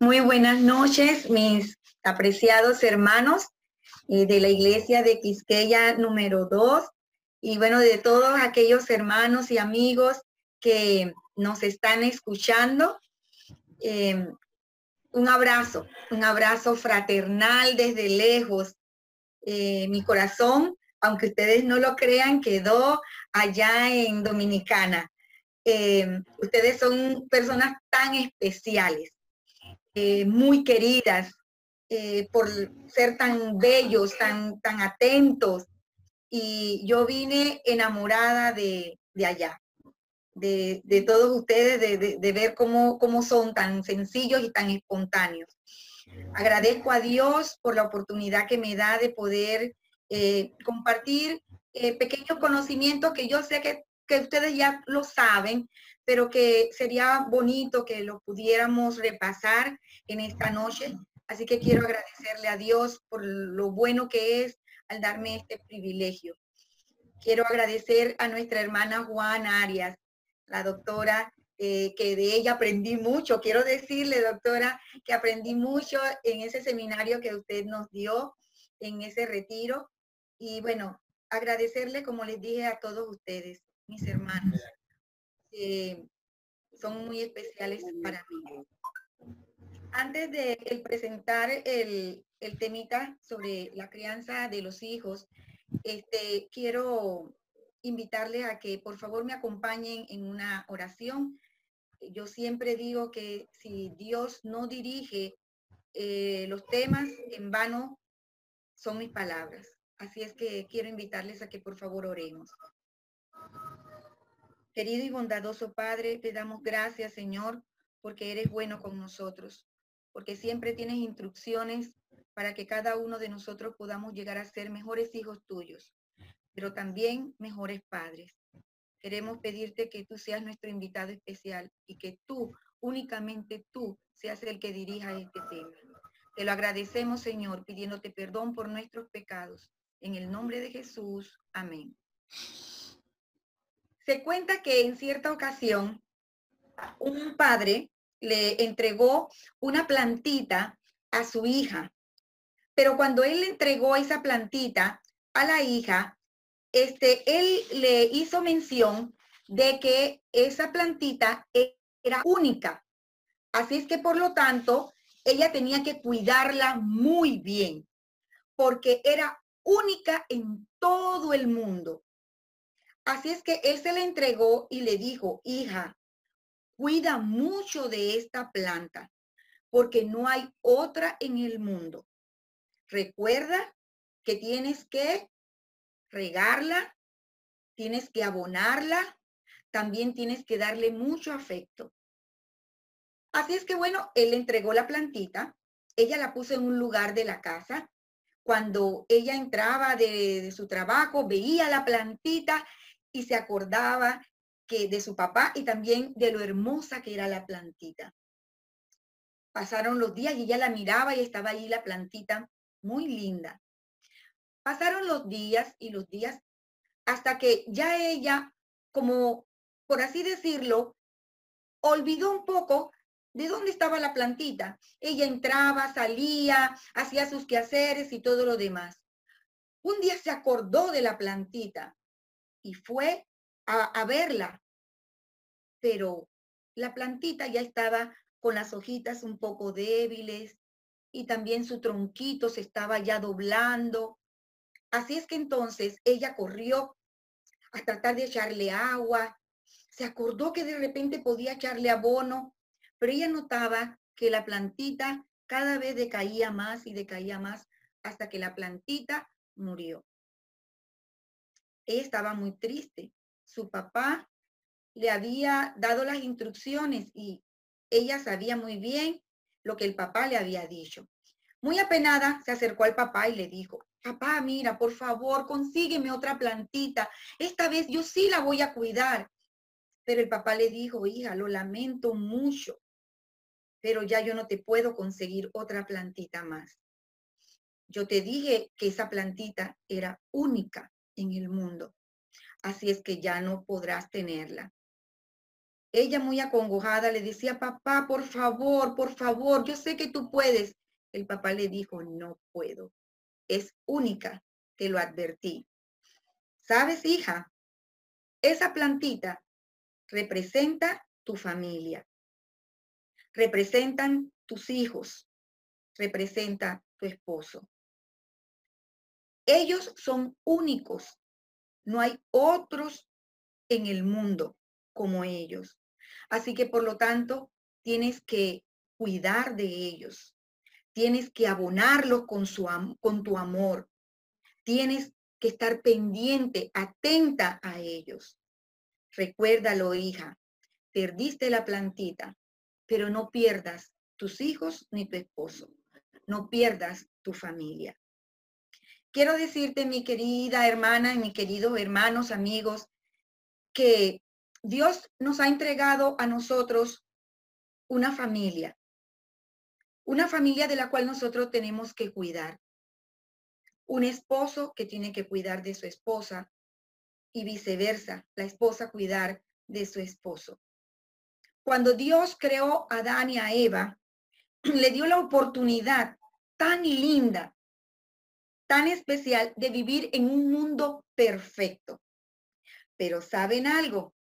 Muy buenas noches, mis apreciados hermanos eh, de la iglesia de Quisqueya número 2 y bueno, de todos aquellos hermanos y amigos que nos están escuchando. Em, un abrazo, un abrazo fraternal desde lejos. Eh, mi corazón, aunque ustedes no lo crean, quedó allá en Dominicana. Em, ustedes son personas tan especiales, eh, muy queridas, eh, por ser tan bellos, tan, tan atentos. Y yo vine enamorada de, allá, de, todos ustedes, de, ver cómo, cómo son tan sencillos y tan espontáneos. Agradezco a Dios por la oportunidad que me da de poder eh, compartir pequeños conocimientos que yo sé que, que ustedes ya lo saben, pero que sería bonito que lo pudiéramos repasar en esta noche Así que quiero agradecerle a Dios por lo bueno que es al darme este privilegio. Quiero agradecer a nuestra hermana Juana Arias, la doctora, eh, que de ella aprendí mucho. Quiero decirle, doctora, que aprendí mucho en ese seminario que usted nos dio, en ese retiro. Y bueno, agradecerle, como les dije a todos ustedes, mis hermanos, son muy especiales para mí antes de presentar el, temita sobre la crianza de los hijos, este, quiero invitarles a que por favor me acompañen en una oración. Yo siempre digo que si Dios no dirige eh, los temas, en vano son mis palabras. Así es que quiero invitarles a que por favor oremos. Querido y bondadoso Padre, te damos gracias, Señor, porque eres bueno con nosotros porque siempre tienes instrucciones para que cada uno de nosotros podamos llegar a ser mejores hijos tuyos, pero también mejores padres. Queremos pedirte que tú seas nuestro invitado especial y que tú, únicamente tú, seas el que dirija este tema. Te lo agradecemos, Señor, pidiéndote perdón por nuestros pecados. En el nombre de Jesús. Amén. Se cuenta que en cierta ocasión, un padre le entregó una plantita a su hija. Pero cuando él le entregó esa plantita a la hija, este, él le hizo mención de que esa plantita era única. Así es que por lo tanto, ella tenía que cuidarla muy bien, porque era única en todo el mundo. Así es que él se la entregó y le dijo, hija, Cuida mucho de esta planta porque no hay otra en el mundo. Recuerda que tienes que regarla, tienes que abonarla, también tienes que darle mucho afecto. Así es que bueno, él le entregó la plantita, ella la puso en un lugar de la casa. Cuando ella entraba de, de su trabajo, veía la plantita y se acordaba que de su papá y también de lo hermosa que era la plantita. Pasaron los días y ella la miraba y estaba allí la plantita muy linda. Pasaron los días y los días hasta que ya ella, como por así decirlo, olvidó un poco de dónde estaba la plantita. Ella entraba, salía, hacía sus quehaceres y todo lo demás. Un día se acordó de la plantita y fue a, verla, pero la plantita ya estaba con las hojitas un poco débiles y también su tronquito se estaba ya doblando. Así es que entonces ella corrió a tratar de echarle agua. Se acordó que de repente podía echarle abono, pero ella notaba que la plantita cada vez decaía más y decaía más hasta que la plantita murió. Ella estaba muy triste su papá le había dado las instrucciones y ella sabía muy bien lo que el papá le había dicho. Muy apenada se acercó al papá y le dijo, papá, mira, por favor, consígueme otra plantita. Esta vez yo sí la voy a cuidar. Pero el papá le dijo, hija, lo lamento mucho, pero ya yo no te puedo conseguir otra plantita más. Yo te dije que esa plantita era única en el mundo así es que ya no podrás tenerla. ella muy acongojada le decía, papá, por favor, por favor, yo sé que tú puedes. El papá le dijo, no puedo. Es única, te lo advertí. ¿Sabes, hija? Esa plantita representa tu familia, representan tus hijos, representa tu esposo. Ellos son únicos. No hay otros en el mundo como ellos. Así que por lo tanto, tienes que cuidar de ellos. Tienes que abonarlos con, su, con tu amor. Tienes que estar pendiente, atenta a ellos. Recuérdalo, hija, perdiste la plantita, pero no pierdas tus hijos ni tu esposo. No pierdas tu familia. Quiero decirte, mi querida hermana y mi queridos hermanos, amigos, que Dios nos ha entregado a nosotros una familia, una familia de la cual nosotros tenemos que cuidar. Un esposo que tiene que cuidar de su esposa y viceversa, la esposa cuidar de su esposo. Cuando Dios creó a Adán y a Eva, le dio la oportunidad tan linda, tan especial de vivir en un mundo perfecto. Pero ¿saben algo?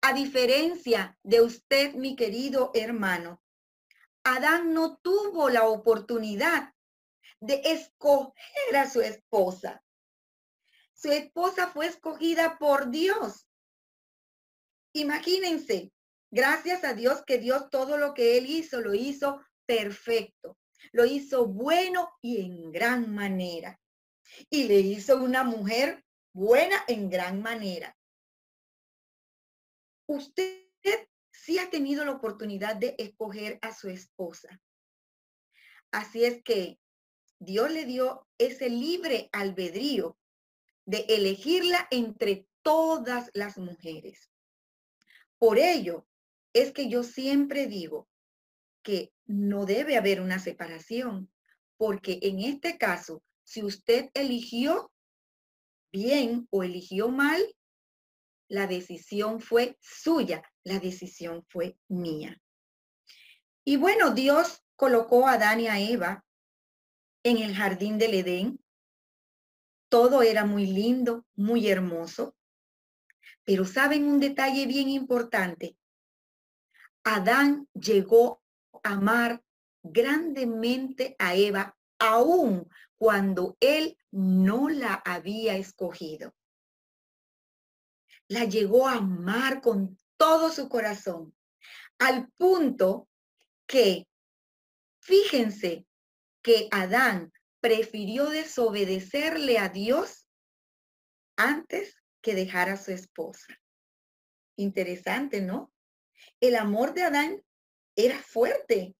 A diferencia de usted, mi querido hermano, Adán no tuvo la oportunidad de escoger a su esposa. Su esposa fue escogida por Dios. Imagínense, gracias a Dios que Dios todo lo que él hizo lo hizo perfecto, lo hizo bueno y en gran manera. Y le hizo una mujer buena en gran manera. Usted sí ha tenido la oportunidad de escoger a su esposa. Así es que Dios le dio ese libre albedrío de elegirla entre todas las mujeres. Por ello es que yo siempre digo que no debe haber una separación, porque en este caso, si usted eligió bien o eligió mal, la decisión fue suya, la decisión fue mía. Y bueno, Dios colocó a Adán y a Eva en el jardín del Edén. Todo era muy lindo, muy hermoso. Pero saben un detalle bien importante. Adán llegó amar grandemente a Eva, aun cuando él no la había escogido la llegó a amar con todo su corazón, al punto que, fíjense que Adán prefirió desobedecerle a Dios antes que dejar a su esposa. Interesante, ¿no? El amor de Adán era fuerte.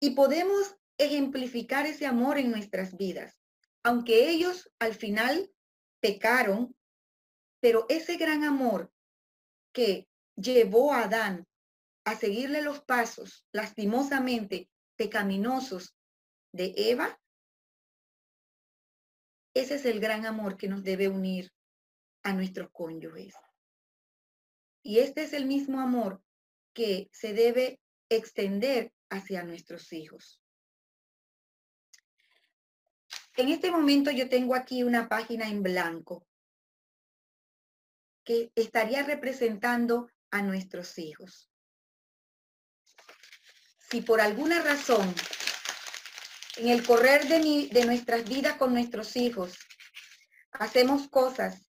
Y podemos ejemplificar ese amor en nuestras vidas. Aunque ellos al final pecaron pero ese gran amor que llevó a Adán a seguirle los pasos lastimosamente pecaminosos de Eva, ese es el gran amor que nos debe unir a nuestros cónyuges. Y este es el mismo amor que se debe extender hacia nuestros hijos. En este momento yo tengo aquí una página en blanco que estaría representando a nuestros hijos. Si por alguna razón en el correr de, de nuestras vidas con nuestros hijos hacemos cosas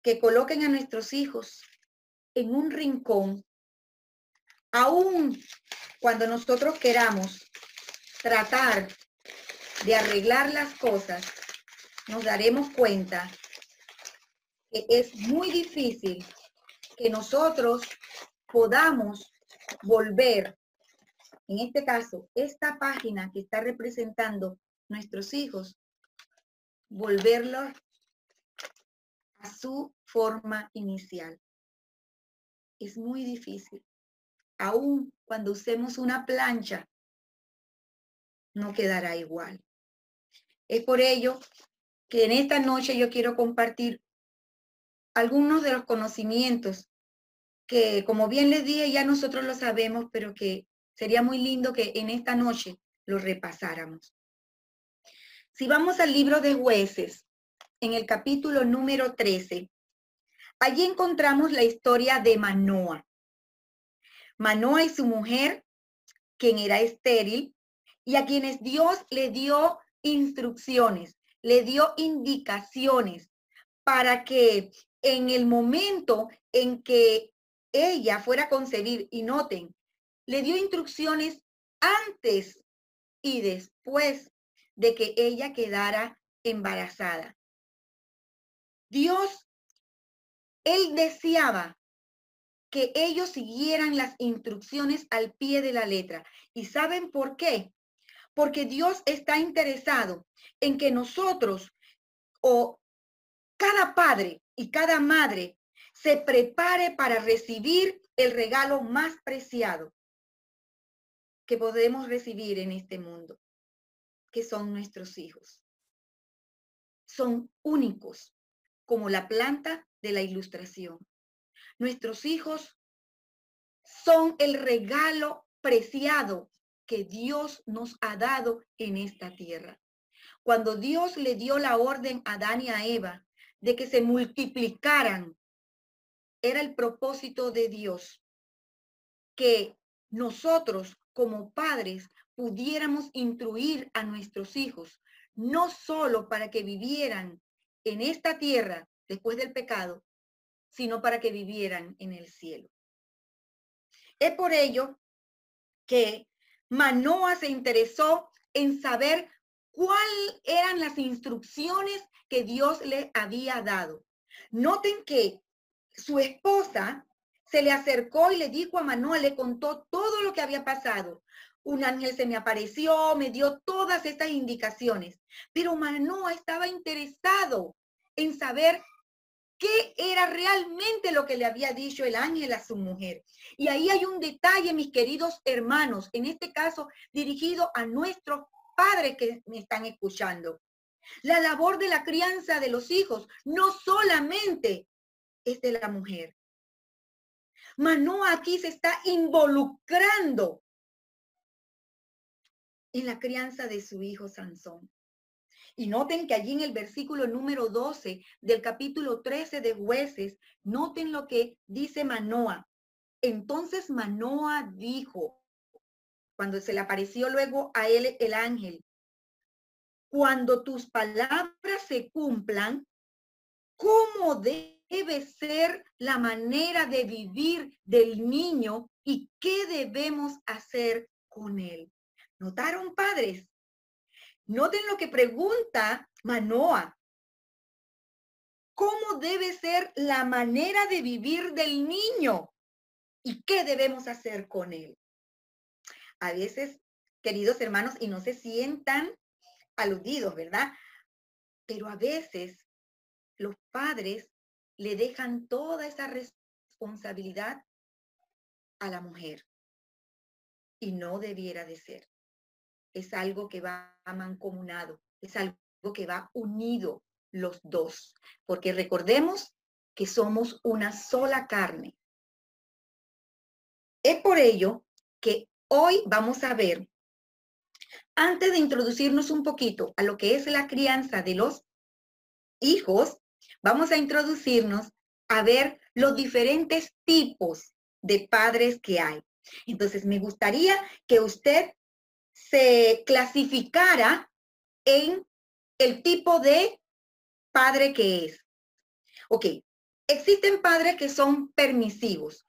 que coloquen a nuestros hijos en un rincón, aún cuando nosotros queramos tratar de arreglar las cosas, nos daremos cuenta es muy difícil que nosotros podamos volver, en este caso, esta página que está representando nuestros hijos, volverlos a su forma inicial. Es muy difícil. Aún cuando usemos una plancha, no quedará igual. Es por ello que en esta noche yo quiero compartir algunos de los conocimientos que, como bien les dije, ya nosotros lo sabemos, pero que sería muy lindo que en esta noche lo repasáramos. Si vamos al libro de jueces, en el capítulo número 13, allí encontramos la historia de Manoa. Manoa y su mujer, quien era estéril, y a quienes Dios le dio instrucciones, le dio indicaciones para que en el momento en que ella fuera a concebir, y noten, le dio instrucciones antes y después de que ella quedara embarazada. Dios, él deseaba que ellos siguieran las instrucciones al pie de la letra. ¿Y saben por qué? Porque Dios está interesado en que nosotros o cada padre y cada madre se prepare para recibir el regalo más preciado que podemos recibir en este mundo, que son nuestros hijos. Son únicos, como la planta de la ilustración. Nuestros hijos son el regalo preciado que Dios nos ha dado en esta tierra. Cuando Dios le dio la orden a Adán y a Eva de que se multiplicaran, era el propósito de Dios que nosotros como padres pudiéramos instruir a nuestros hijos, no solo para que vivieran en esta tierra después del pecado, sino para que vivieran en el cielo. Es por ello que Manoa se interesó en saber cuáles eran las instrucciones que Dios le había dado. Noten que su esposa se le acercó y le dijo a Manoa, le contó todo lo que había pasado. Un ángel se me apareció, me dio todas estas indicaciones, pero Manoa estaba interesado en saber qué era realmente lo que le había dicho el ángel a su mujer. Y ahí hay un detalle, mis queridos hermanos, en este caso dirigido a nuestros padres que me están escuchando. La labor de la crianza de los hijos no solamente es de la mujer. Manoa aquí se está involucrando en la crianza de su hijo Sansón. Y noten que allí en el versículo número 12 del capítulo 13 de jueces, noten lo que dice Manoa. Entonces Manoa dijo, cuando se le apareció luego a él el ángel, cuando tus palabras se cumplan, ¿cómo debe ser la manera de vivir del niño y qué debemos hacer con él? ¿Notaron, padres? Noten lo que pregunta Manoa. ¿Cómo debe ser la manera de vivir del niño? ¿Y qué debemos hacer con él? A veces, queridos hermanos, y no se sientan aludidos, ¿verdad? Pero a veces los padres le dejan toda esa responsabilidad a la mujer. Y no debiera de ser. Es algo que va mancomunado, es algo que va unido los dos, porque recordemos que somos una sola carne. Es por ello que hoy vamos a ver antes de introducirnos un poquito a lo que es la crianza de los hijos, vamos a introducirnos a ver los diferentes tipos de padres que hay. Entonces, me gustaría que usted se clasificara en el tipo de padre que es. Ok, existen padres que son permisivos.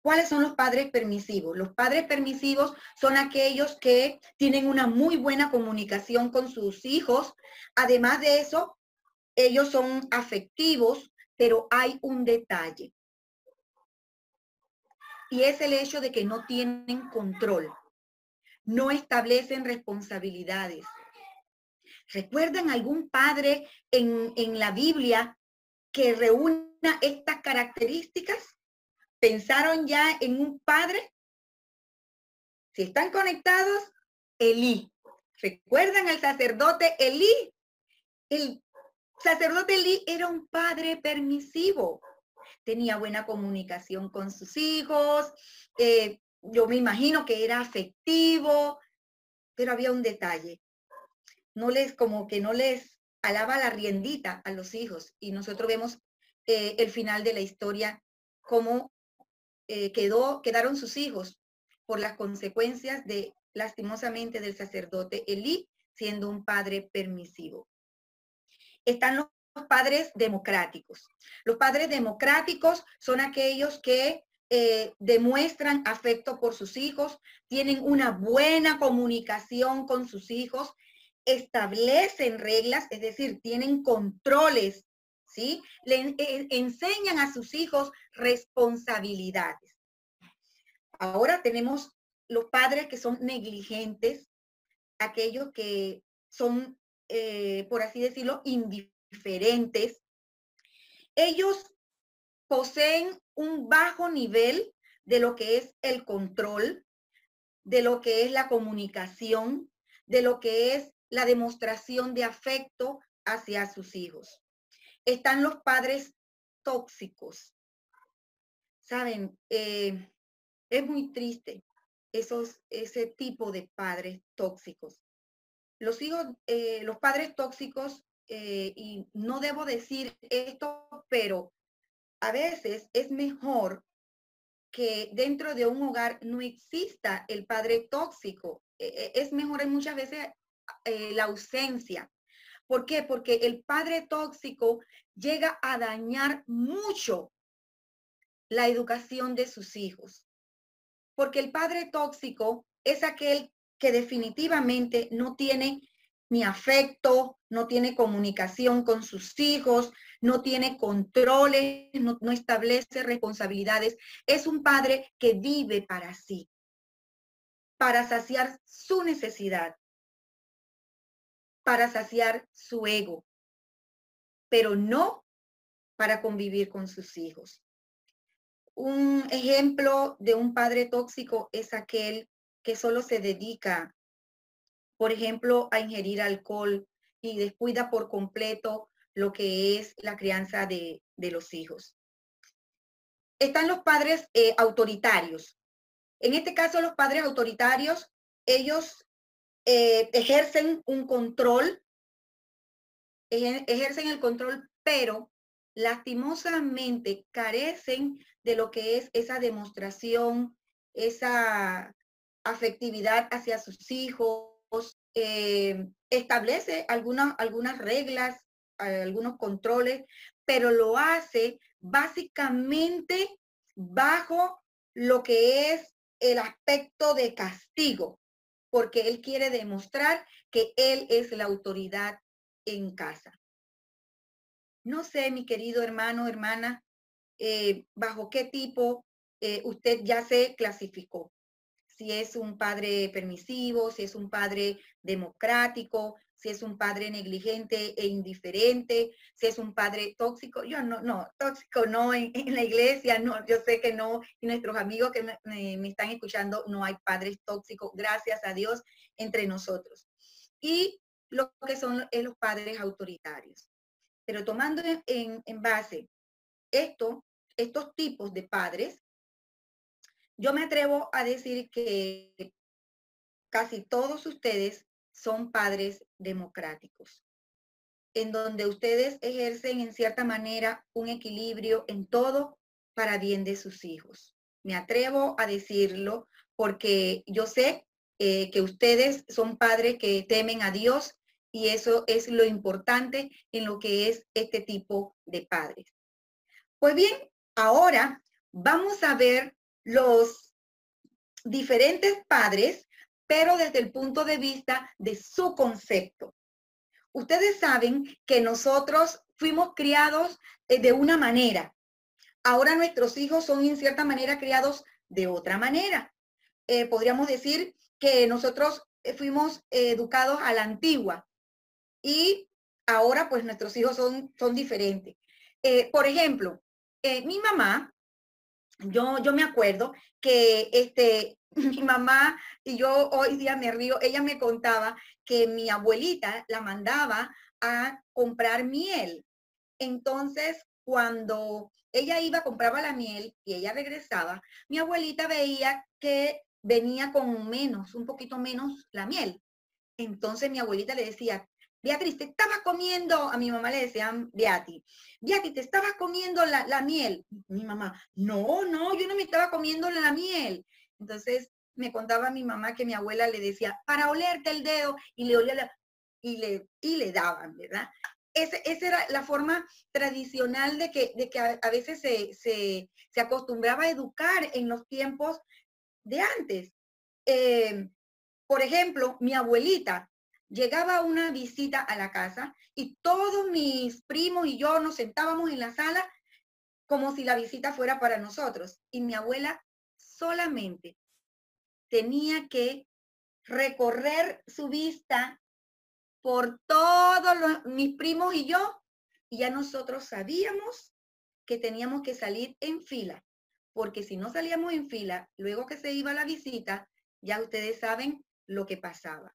¿Cuáles son los padres permisivos? Los padres permisivos son aquellos que tienen una muy buena comunicación con sus hijos. Además de eso, ellos son afectivos, pero hay un detalle. Y es el hecho de que no tienen control. No establecen responsabilidades. ¿Recuerdan algún padre en, en la Biblia que reúna estas características? ¿Pensaron ya en un padre? Si están conectados, Elí. ¿Recuerdan al sacerdote Elí? Él sacerdote Lee era un padre permisivo. Tenía buena comunicación con sus hijos. Eh, yo me imagino que era afectivo, pero había un detalle. No les, como que no les alaba la riendita a los hijos. Y nosotros vemos eh, el final de la historia, cómo eh, quedó, quedaron sus hijos por las consecuencias de, lastimosamente, del sacerdote Elí siendo un padre permisivo. Están los padres democráticos. Los padres democráticos son aquellos que eh, demuestran afecto por sus hijos, tienen una buena comunicación con sus hijos, establecen reglas, es decir, tienen controles, ¿sí? Le eh, enseñan a sus hijos responsabilidades. Ahora tenemos los padres que son negligentes, aquellos que son, eh, por así decirlo, indiferentes. Ellos poseen un bajo nivel de lo que es el control, de lo que es la comunicación, de lo que es la demostración de afecto hacia sus hijos. Están los padres tóxicos. Saben, eh, es muy triste esos, ese tipo de padres tóxicos. Los hijos, eh, los padres tóxicos, eh, y no debo decir esto, pero a veces es mejor que dentro de un hogar no exista el padre tóxico. es mejor muchas veces eh, la ausencia. ¿Por qué? Porque el padre tóxico llega a dañar mucho la educación de sus hijos. Porque el padre tóxico es aquel que definitivamente no tiene ni afecto, no tiene comunicación con sus hijos, no tiene controles, no, establece responsabilidades. Es un padre que vive para sí, para saciar su necesidad para saciar su ego, pero no para convivir con sus hijos. Un ejemplo de un padre tóxico es aquel que solo se dedica, por ejemplo, a ingerir alcohol y descuida por completo lo que es la crianza de, los hijos. Están los padres eh, autoritarios. En este caso, los padres autoritarios, ellos eh, ejercen un control, ejercen el control, pero lastimosamente carecen de lo que es esa demostración, esa afectividad hacia sus hijos, eh, establece algunas, algunas reglas, algunos controles, pero lo hace básicamente bajo lo que es el aspecto de castigo porque él quiere demostrar que él es la autoridad en casa. No sé, mi querido hermano, hermana, eh, bajo qué tipo eh, usted ya se clasificó. Si es un padre permisivo, si es un padre democrático, si es un padre negligente e indiferente, si es un padre tóxico. Yo no, no, tóxico no en, la iglesia, no, yo sé que no, y nuestros amigos que me, están escuchando, no hay padres tóxicos, gracias a Dios, entre nosotros. Y lo que son los padres autoritarios. Pero tomando en base esto, estos tipos de padres, yo me atrevo a decir que casi todos ustedes son padres democráticos, en donde ustedes ejercen en cierta manera un equilibrio en todo para bien de sus hijos. Me atrevo a decirlo porque yo sé eh, que ustedes son padres que temen a Dios y eso es lo importante en lo que es este tipo de padres. Pues bien, ahora vamos a ver los diferentes padres pero desde el punto de vista de su concepto. Ustedes saben que nosotros fuimos criados eh, de una manera. Ahora nuestros hijos son en cierta manera criados de otra manera. Eh, podríamos decir que nosotros eh, fuimos educados a la antigua y ahora pues nuestros hijos son, son diferentes. por ejemplo, mi mamá, yo, yo me acuerdo que este, mi mamá y yo hoy día me río, ella me contaba que mi abuelita la mandaba a comprar miel. Entonces, cuando ella iba, compraba la miel y ella regresaba, mi abuelita veía que venía con menos, un poquito menos la miel. Entonces mi abuelita le decía, Beatriz, te estabas comiendo, a mi mamá le decían Beatriz, Beatriz, te estabas comiendo la, la, miel. Mi mamá, no, no, yo no me estaba comiendo la miel. Entonces me contaba mi mamá que mi abuela le decía, para olerte el dedo, y le olía la, y le, y le daban, ¿verdad? Ese, esa era la forma tradicional de que, de que a, veces se, se, se, acostumbraba a educar en los tiempos de antes. Eh, por ejemplo, mi abuelita llegaba una visita a la casa y todos mis primos y yo nos sentábamos en la sala como si la visita fuera para nosotros. Y mi abuela solamente tenía que recorrer su vista por todos los, mis primos y yo, y ya nosotros sabíamos que teníamos que salir en fila, porque si no salíamos en fila, luego que se iba la visita, ya ustedes saben lo que pasaba.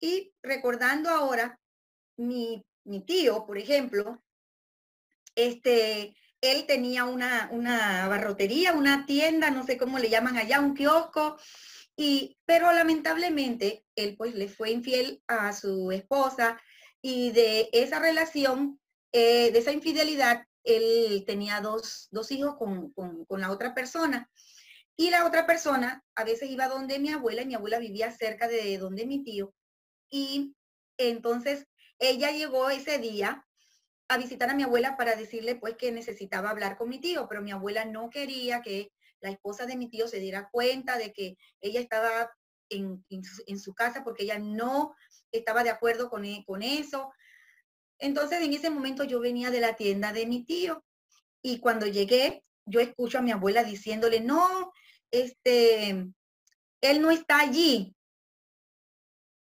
Y recordando ahora, mi, mi tío, por ejemplo, este, él tenía una, una barrotería, una tienda, no sé cómo le llaman allá, un kiosco, y, pero lamentablemente él pues le fue infiel a su esposa y de esa relación, eh, de esa infidelidad, él tenía dos, dos hijos con, con, con, la otra persona. Y la otra persona a veces iba donde mi abuela, y mi abuela vivía cerca de donde mi tío, y entonces ella llegó ese día a visitar a mi abuela para decirle pues que necesitaba hablar con mi tío, pero mi abuela no quería que la esposa de mi tío se diera cuenta de que ella estaba en, en, su, casa porque ella no estaba de acuerdo con, e, con eso. Entonces en ese momento yo venía de la tienda de mi tío y cuando llegué yo escucho a mi abuela diciéndole, no, este, él no está allí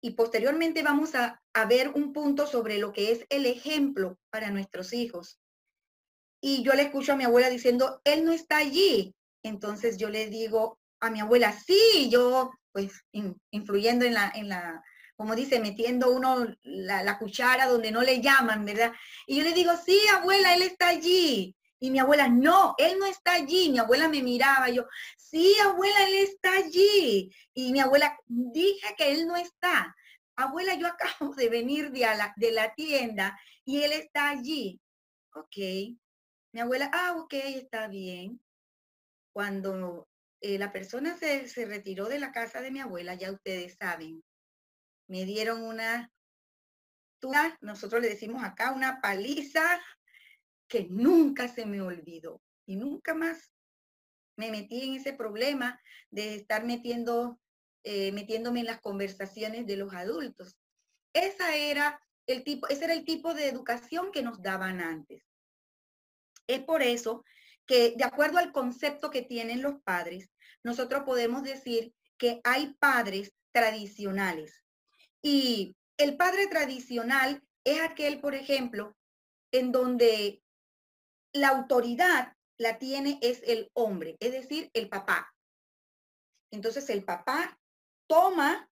y posteriormente vamos a, ver un punto sobre lo que es el ejemplo para nuestros hijos. Y yo le escucho a mi abuela diciendo, él no está allí. Entonces yo le digo a mi abuela, sí, yo pues influyendo en la, en la, como dice, metiendo uno la, la, cuchara donde no le llaman, ¿verdad? Y yo le digo, sí, abuela, él está allí. Y mi abuela, no, él no está allí. Mi abuela me miraba, yo, sí, abuela, él está allí. Y mi abuela, dije que él no está. Abuela, yo acabo de venir de la, de la tienda y él está allí. Ok. Mi abuela, ah, ok, está bien. Cuando eh, la persona se, se retiró de la casa de mi abuela, ya ustedes saben, me dieron una, nosotros le decimos acá, una paliza que nunca se me olvidó y nunca más me metí en ese problema de estar metiendo, eh, metiéndome en las conversaciones de los adultos. Esa era el tipo, ese era el tipo de educación que nos daban antes. Es por eso que, de acuerdo al concepto que tienen los padres, nosotros podemos decir que hay padres tradicionales. Y el padre tradicional es aquel, por ejemplo, en donde la autoridad la tiene es el hombre, es decir, el papá. Entonces el papá toma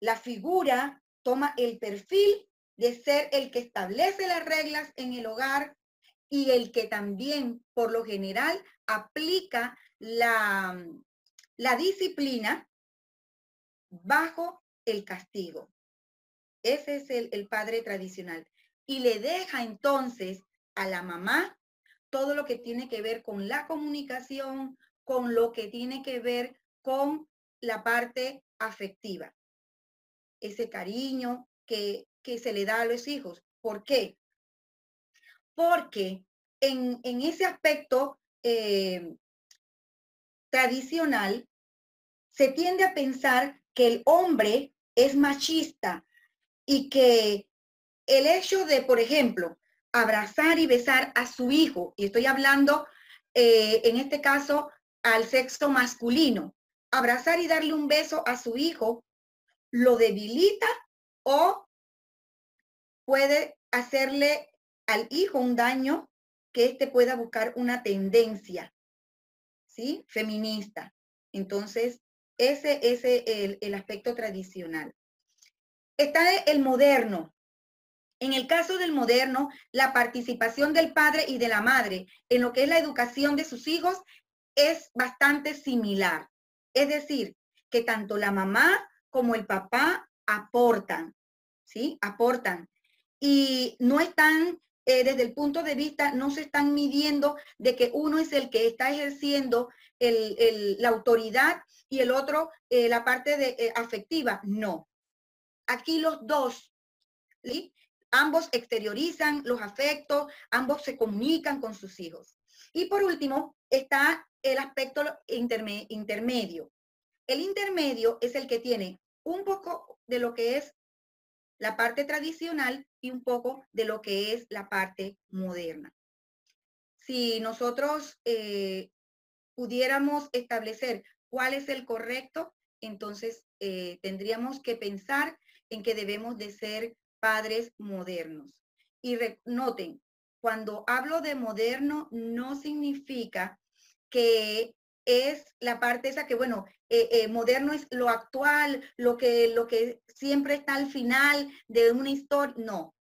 la figura, toma el perfil de ser el que establece las reglas en el hogar y el que también, por lo general, aplica la, la disciplina bajo el castigo. Ese es el, el padre tradicional. Y le deja entonces a la mamá todo lo que tiene que ver con la comunicación, con lo que tiene que ver con la parte afectiva. Ese cariño que, que se le da a los hijos. ¿Por qué? Porque en, en ese aspecto eh, tradicional se tiende a pensar que el hombre es machista y que el hecho de, por ejemplo, abrazar y besar a su hijo, y estoy hablando eh, en este caso al sexo masculino, abrazar y darle un beso a su hijo, lo debilita o puede hacerle al hijo un daño que éste pueda buscar una tendencia, ¿sí? Feminista. Entonces, ese es el, el aspecto tradicional. Está el moderno, En el caso del moderno, la participación del padre y de la madre en lo que es la educación de sus hijos es bastante similar. Es decir, que tanto la mamá como el papá aportan, ¿sí? Aportan. Y no están, eh, desde el punto de vista, no se están midiendo de que uno es el que está ejerciendo la autoridad y el otro eh, la parte de, eh, afectiva. No. Aquí los dos, ¿sí? Ambos exteriorizan los afectos, ambos se comunican con sus hijos. Y por último, está el aspecto intermedio. El intermedio es el que tiene un poco de lo que es la parte tradicional y un poco de lo que es la parte moderna. Si nosotros eh, pudiéramos establecer cuál es el correcto, entonces eh, tendríamos que pensar en que debemos de ser padres modernos. Y noten, cuando hablo de moderno, no significa que es la parte esa que, bueno, eh, eh, moderno es lo actual, lo que, lo que siempre está al final de una historia. No.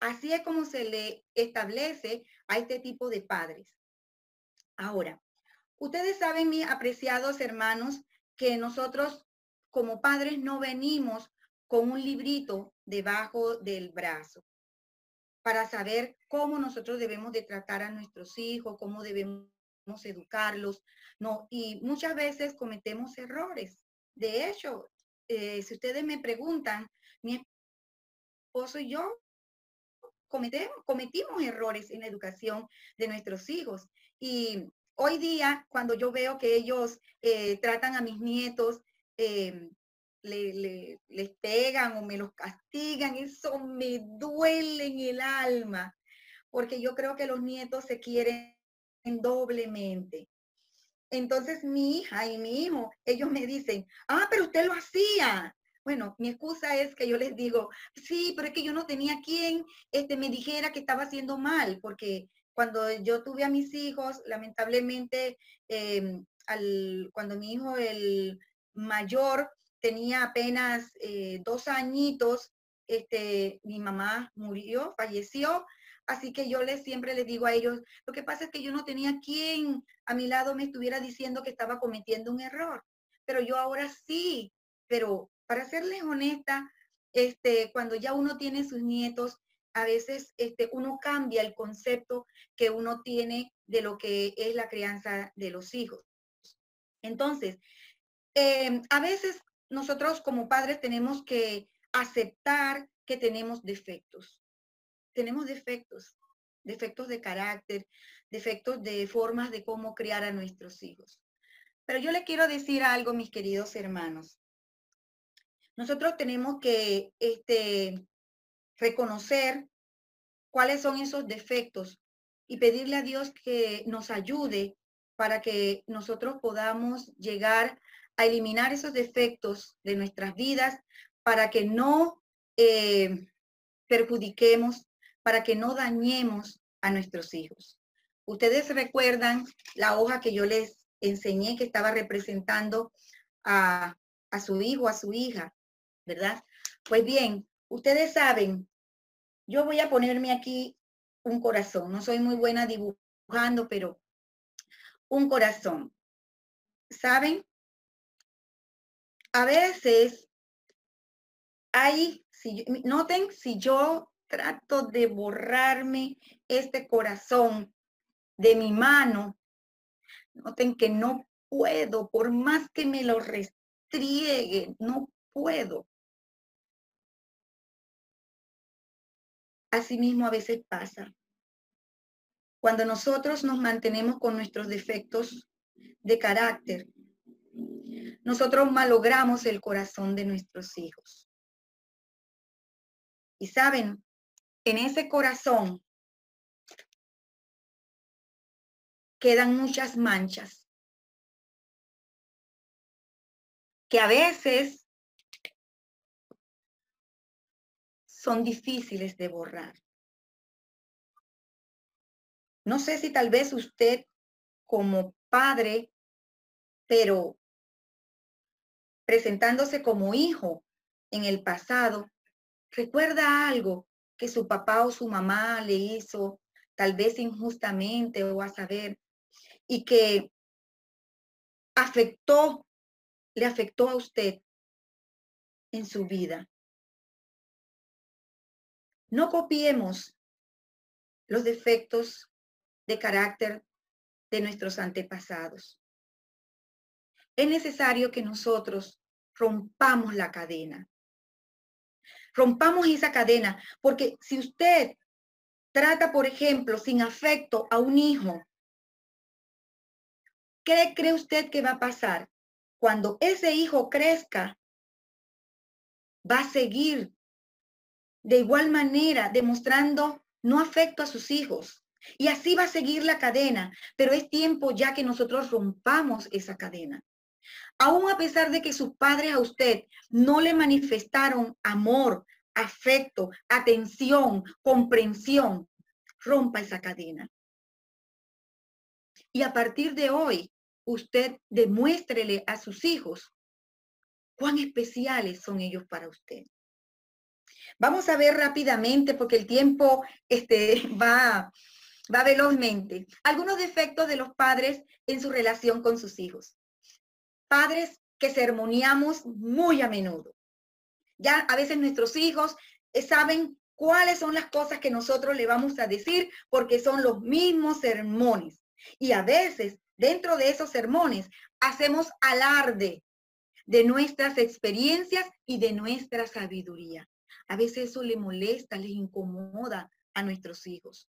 Así es como se le establece a este tipo de padres. Ahora, ustedes saben, mis apreciados hermanos, que nosotros como padres no venimos con un librito debajo del brazo para saber cómo nosotros debemos de tratar a nuestros hijos, cómo debemos educarlos, ¿no? Y muchas veces cometemos errores. De hecho, eh, si ustedes me preguntan, mi esposo y yo cometemos, cometimos errores en la educación de nuestros hijos. Y hoy día, cuando yo veo que ellos eh, tratan a mis nietos eh, le, les pegan o me los castigan, eso me duele en el alma, porque yo creo que los nietos se quieren doblemente. Entonces mi hija y mi hijo, ellos me dicen, ah, pero usted lo hacía. Bueno, mi excusa es que yo les digo, sí, pero es que yo no tenía quien este, me dijera que estaba haciendo mal, porque cuando yo tuve a mis hijos, lamentablemente, em, al, cuando mi hijo, el mayor, tenía apenas eh, dos añitos, este, mi mamá murió, falleció, así que yo les, siempre les digo a ellos, lo que pasa es que yo no tenía quien a mi lado me estuviera diciendo que estaba cometiendo un error, pero yo ahora sí, pero para serles honesta, este, cuando ya uno tiene sus nietos, a veces este, uno cambia el concepto que uno tiene de lo que es la crianza de los hijos. Entonces, em, a veces nosotros como padres tenemos que aceptar que tenemos defectos. Tenemos defectos, defectos de carácter, defectos de formas de cómo criar a nuestros hijos. Pero yo le quiero decir algo, mis queridos hermanos. Nosotros tenemos que este, reconocer cuáles son esos defectos y pedirle a Dios que nos ayude para que nosotros podamos llegar a eliminar esos defectos de nuestras vidas para que no eh, perjudiquemos, para que no dañemos a nuestros hijos. Ustedes recuerdan la hoja que yo les enseñé que estaba representando a, a su hijo, a su hija, ¿verdad? Pues bien, ustedes saben, yo voy a ponerme aquí un corazón. No soy muy buena dibujando, pero un corazón. ¿Saben? A veces hay, si, noten, si yo trato de borrarme este corazón de mi mano, noten que no puedo, por más que me lo restriegue, no puedo. Asimismo a veces pasa. Cuando nosotros nos mantenemos con nuestros defectos de carácter, nosotros malogramos el corazón de nuestros hijos. Y saben, en ese corazón quedan muchas manchas que a veces son difíciles de borrar. No sé si tal vez usted como padre, pero presentándose como hijo en el pasado, recuerda algo que su papá o su mamá le hizo, tal vez injustamente o a saber, y que afectó, le afectó a usted en su vida. No copiemos los defectos de carácter de nuestros antepasados. Es necesario que nosotros rompamos la cadena. Rompamos esa cadena, porque si usted trata, por ejemplo, sin afecto a un hijo, ¿qué cree usted que va a pasar? Cuando ese hijo crezca, va a seguir de igual manera demostrando no afecto a sus hijos. Y así va a seguir la cadena, pero es tiempo ya que nosotros rompamos esa cadena. Aún a pesar de que sus padres a usted no le manifestaron amor, afecto, atención, comprensión, rompa esa cadena. Y a partir de hoy, usted demuéstrele a sus hijos cuán especiales son ellos para usted. Vamos a ver rápidamente, porque el tiempo este, va, va velozmente, algunos defectos de los padres en su relación con sus hijos. Padres que sermoneamos muy a menudo. Ya a veces nuestros hijos eh, saben cuáles son las cosas que nosotros le vamos a decir porque son los mismos sermones. Y a veces dentro de esos sermones hacemos alarde de nuestras experiencias y de nuestra sabiduría. A veces eso le molesta, les incomoda a nuestros hijos.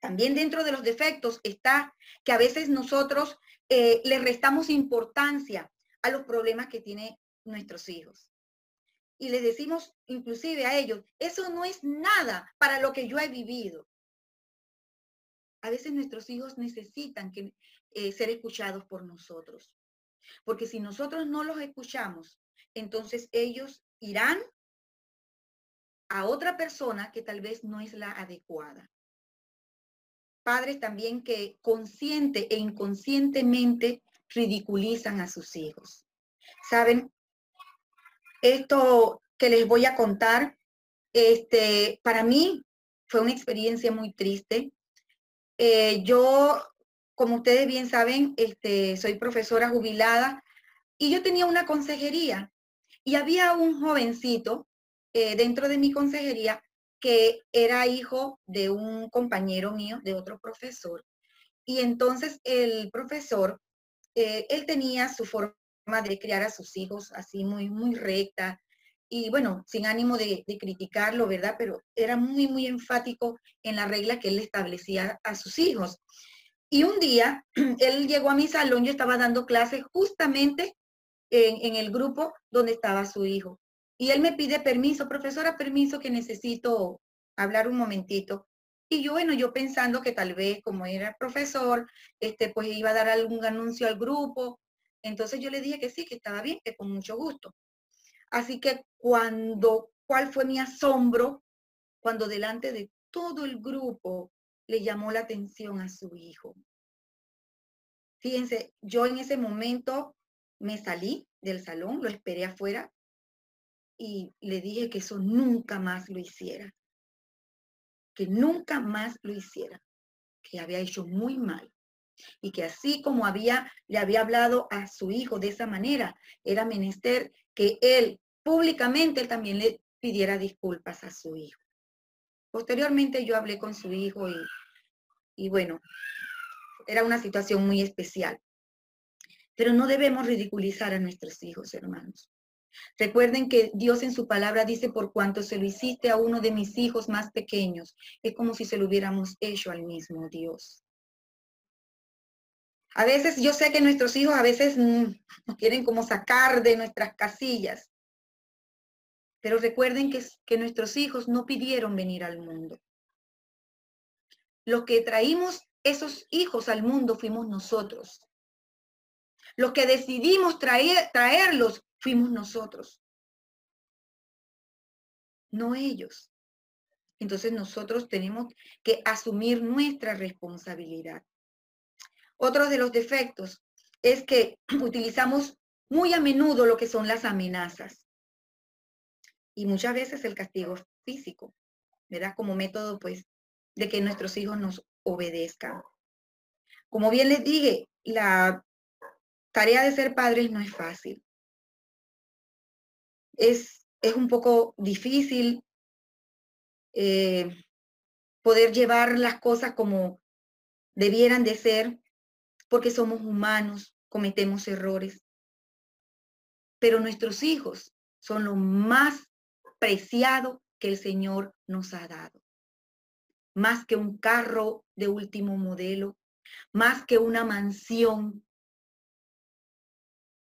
También dentro de los defectos está que a veces nosotros eh, le restamos importancia a los problemas que tienen nuestros hijos. Y les decimos inclusive a ellos, eso no es nada para lo que yo he vivido. A veces nuestros hijos necesitan que, eh, ser escuchados por nosotros. Porque si nosotros no los escuchamos, entonces ellos irán a otra persona que tal vez no es la adecuada padres también que consciente e inconscientemente ridiculizan a sus hijos. ¿Saben? Esto que les voy a contar, este, para mí fue una experiencia muy triste. Eh, yo, como ustedes bien saben, este, soy profesora jubilada y yo tenía una consejería y había un jovencito eh, dentro de mi consejería que era hijo de un compañero mío, de otro profesor. Y entonces el profesor, eh, él tenía su forma de criar a sus hijos así muy, muy recta. Y bueno, sin ánimo de, criticarlo, ¿verdad? Pero era muy, muy enfático en la regla que él establecía a sus hijos. Y un día, él llegó a mi salón, yo estaba dando clases justamente en, en, el grupo donde estaba su hijo. Y él me pide permiso, profesora, permiso que necesito hablar un momentito. Y yo, bueno, yo pensando que tal vez como era profesor, este, pues iba a dar algún anuncio al grupo. Entonces yo le dije que sí, que estaba bien, que con mucho gusto. Así que cuando, ¿cuál fue mi asombro? Cuando delante de todo el grupo le llamó la atención a su hijo. Fíjense, yo en ese momento me salí del salón, lo esperé afuera y le dije que eso nunca más lo hiciera, que nunca más lo hiciera, que había hecho muy mal y que así como había le había hablado a su hijo de esa manera, era menester que él públicamente también le pidiera disculpas a su hijo. Posteriormente yo hablé con su hijo y, y bueno, era una situación muy especial. Pero no debemos ridiculizar a nuestros hijos, hermanos. Recuerden que Dios en su palabra dice, por cuanto se lo hiciste a uno de mis hijos más pequeños, es como si se lo hubiéramos hecho al mismo Dios. A veces yo sé que nuestros hijos a veces nos quieren como sacar de nuestras casillas, pero recuerden que, que nuestros hijos no pidieron venir al mundo. Los que traímos esos hijos al mundo fuimos nosotros. Los que decidimos traer, traerlos fuimos nosotros, no ellos. Entonces nosotros tenemos que asumir nuestra responsabilidad. Otro de los defectos es que utilizamos muy a menudo lo que son las amenazas. y muchas veces el castigo físico, ¿verdad? Como método, pues, de que nuestros hijos nos obedezcan. Como bien les dije, la tarea de ser padres no es fácil. Es, es un poco difícil eh, poder llevar las cosas como debieran de ser, porque somos humanos, cometemos errores. Pero nuestros hijos son lo más preciado que el Señor nos ha dado. Más que un carro de último modelo, más que una mansión,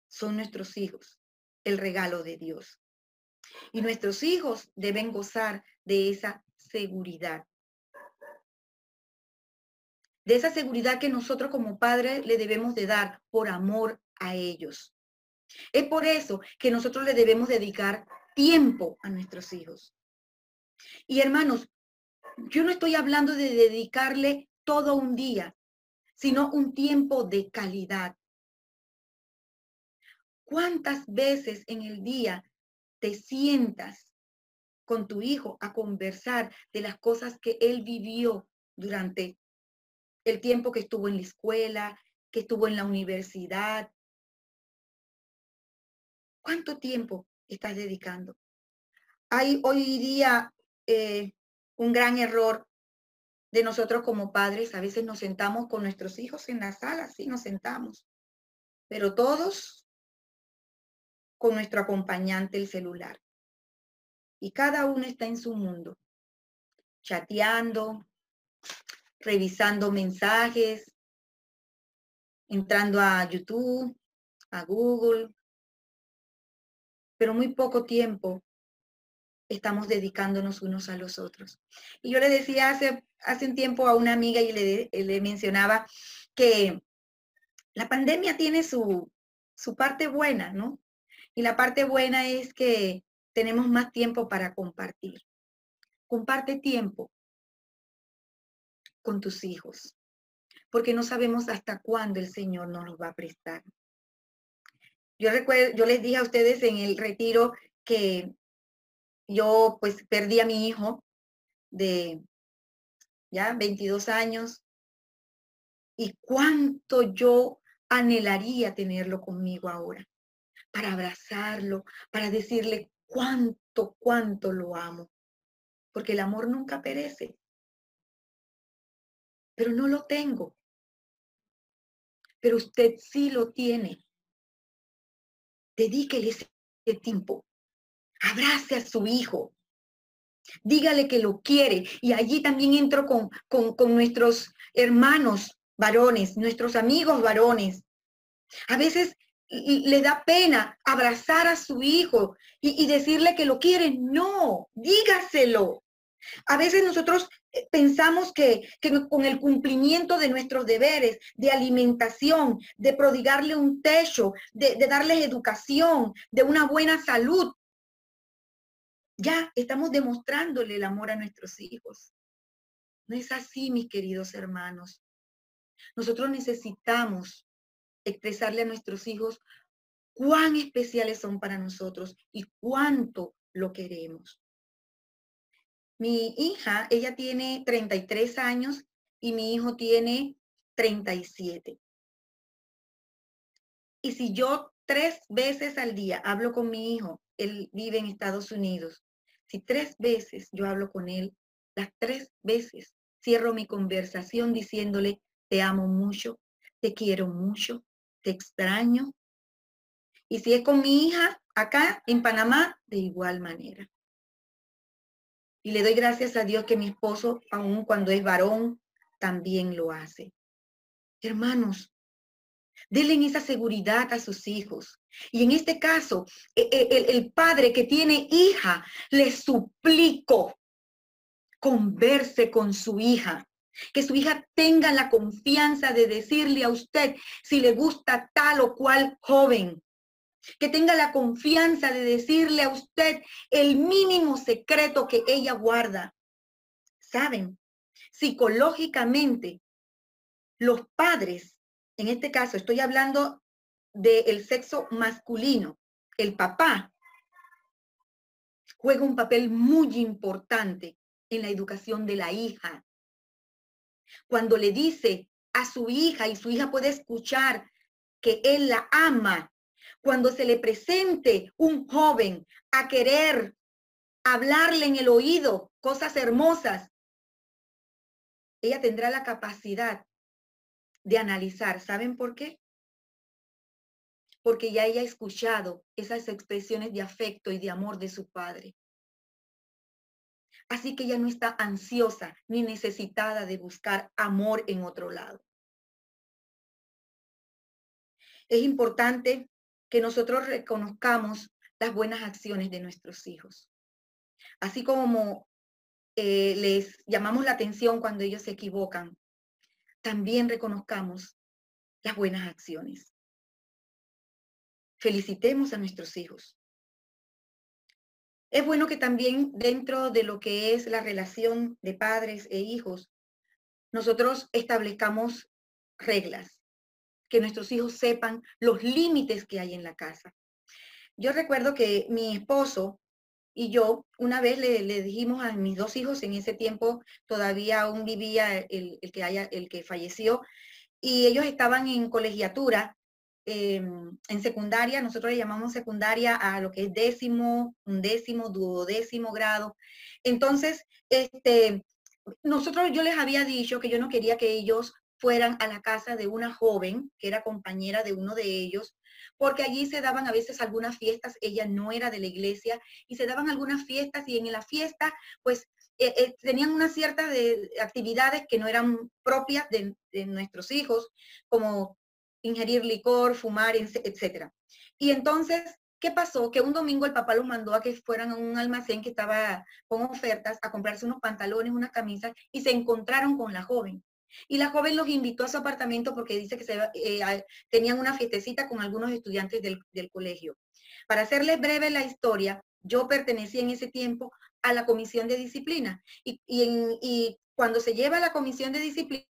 son nuestros hijos, el regalo de Dios. Y nuestros hijos deben gozar de esa seguridad. De esa seguridad que nosotros como padres le debemos de dar por amor a ellos. Es por eso que nosotros le debemos dedicar tiempo a nuestros hijos. Y hermanos, yo no estoy hablando de dedicarle todo un día, sino un tiempo de calidad. ¿Cuántas veces en el día te sientas con tu hijo a conversar de las cosas que él vivió durante el tiempo que estuvo en la escuela, que estuvo en la universidad? ¿Cuánto tiempo estás dedicando? Hay hoy día eh, un gran error de nosotros como padres. A veces nos sentamos con nuestros hijos en la sala, sí, nos sentamos, pero todos con nuestro acompañante, el celular. Y cada uno está en su mundo, chateando, revisando mensajes, entrando a YouTube, a Google, pero muy poco tiempo estamos dedicándonos unos a los otros. Y yo le decía hace, hace un tiempo a una amiga y le, le mencionaba que la pandemia tiene su, su parte buena, ¿no? Y la parte buena es que tenemos más tiempo para compartir. Comparte tiempo con tus hijos, porque no sabemos hasta cuándo el Señor nos los va a prestar. Yo recuerdo, yo les dije a ustedes en el retiro que yo pues perdí a mi hijo de ya 22 años y cuánto yo anhelaría tenerlo conmigo ahora, para abrazarlo, para decirle cuánto, cuánto lo amo, porque el amor nunca perece, pero no lo tengo, pero usted sí lo tiene. Dedíquele ese tiempo. Abrace a su hijo. Dígale que lo quiere. Y allí también entro con, con, nuestros hermanos varones, nuestros amigos varones. A veces le da pena abrazar a su hijo y, decirle que lo quiere. No, dígaselo. A veces nosotros eh, pensamos que, con el cumplimiento de nuestros deberes, de alimentación, de prodigarle un techo, de, de darles educación, de una buena salud, ya estamos demostrándole el amor a nuestros hijos. No es así, mis queridos hermanos. Nosotros necesitamos expresarle a nuestros hijos cuán especiales son para nosotros y cuánto lo queremos. Mi hija, ella tiene 33 años y mi hijo tiene 37. Y si yo tres veces al día hablo con mi hijo, él vive en Estados Unidos, si tres veces yo hablo con él, las tres veces cierro mi conversación diciéndole, te amo mucho, te quiero mucho, extraño. Y si es con mi hija acá en Panamá, de igual manera. Y le doy gracias a Dios que mi esposo, aun cuando es varón, también lo hace. Hermanos, denle esa seguridad a sus hijos. Y en este caso, e, e, el, el padre que tiene hija, le suplico, converse con su hija. Que su hija tenga la confianza de decirle a usted si le gusta tal o cual joven que tenga la confianza de decirle a usted el mínimo secreto que ella guarda. Saben, psicológicamente, los padres, en este caso estoy hablando del sexo masculino, el papá, juega un papel muy importante en la educación de la hija. Cuando le dice a su hija y su hija puede escuchar que él la ama, cuando se le presente un joven a querer hablarle en el oído cosas hermosas, ella tendrá la capacidad de analizar. ¿Saben por qué? Porque ya ella ha escuchado esas expresiones de afecto y de amor de su padre. Así que ella no está ansiosa ni necesitada de buscar amor en otro lado. Es importante que nosotros reconozcamos las buenas acciones de nuestros hijos. Así como eh, les llamamos la atención cuando ellos se equivocan, también reconozcamos las buenas acciones. Felicitemos a nuestros hijos. Es bueno que también dentro de lo que es la relación de padres e hijos, nosotros establezcamos reglas, que nuestros hijos sepan los límites que hay en la casa. Yo recuerdo que mi esposo y yo una vez le, dijimos a mis dos hijos, en ese tiempo todavía aún vivía el, que, haya, el que falleció, y ellos estaban en colegiatura, em, en secundaria, nosotros le llamamos secundaria a lo que es décimo, undécimo, duodécimo grado. Entonces, este, nosotros yo les había dicho que yo no quería que ellos fueran a la casa de una joven que era compañera de uno de ellos, porque allí se daban a veces algunas fiestas, ella no era de la iglesia, y se daban algunas fiestas y en la fiesta, pues eh, eh, tenían una cierta de actividades que no eran propias de, nuestros hijos, como ingerir licor, fumar, etcétera. Y entonces, ¿qué pasó? Que un domingo el papá los mandó a que fueran a un almacén que estaba con ofertas a comprarse unos pantalones, unas camisas, y se encontraron con la joven. Y la joven los invitó a su apartamento porque dice que eh, tenían una fiestecita con algunos estudiantes del, colegio. Para hacerles breve la historia, yo pertenecía en ese tiempo a la comisión de disciplina y, y, cuando se lleva a la comisión de disciplina,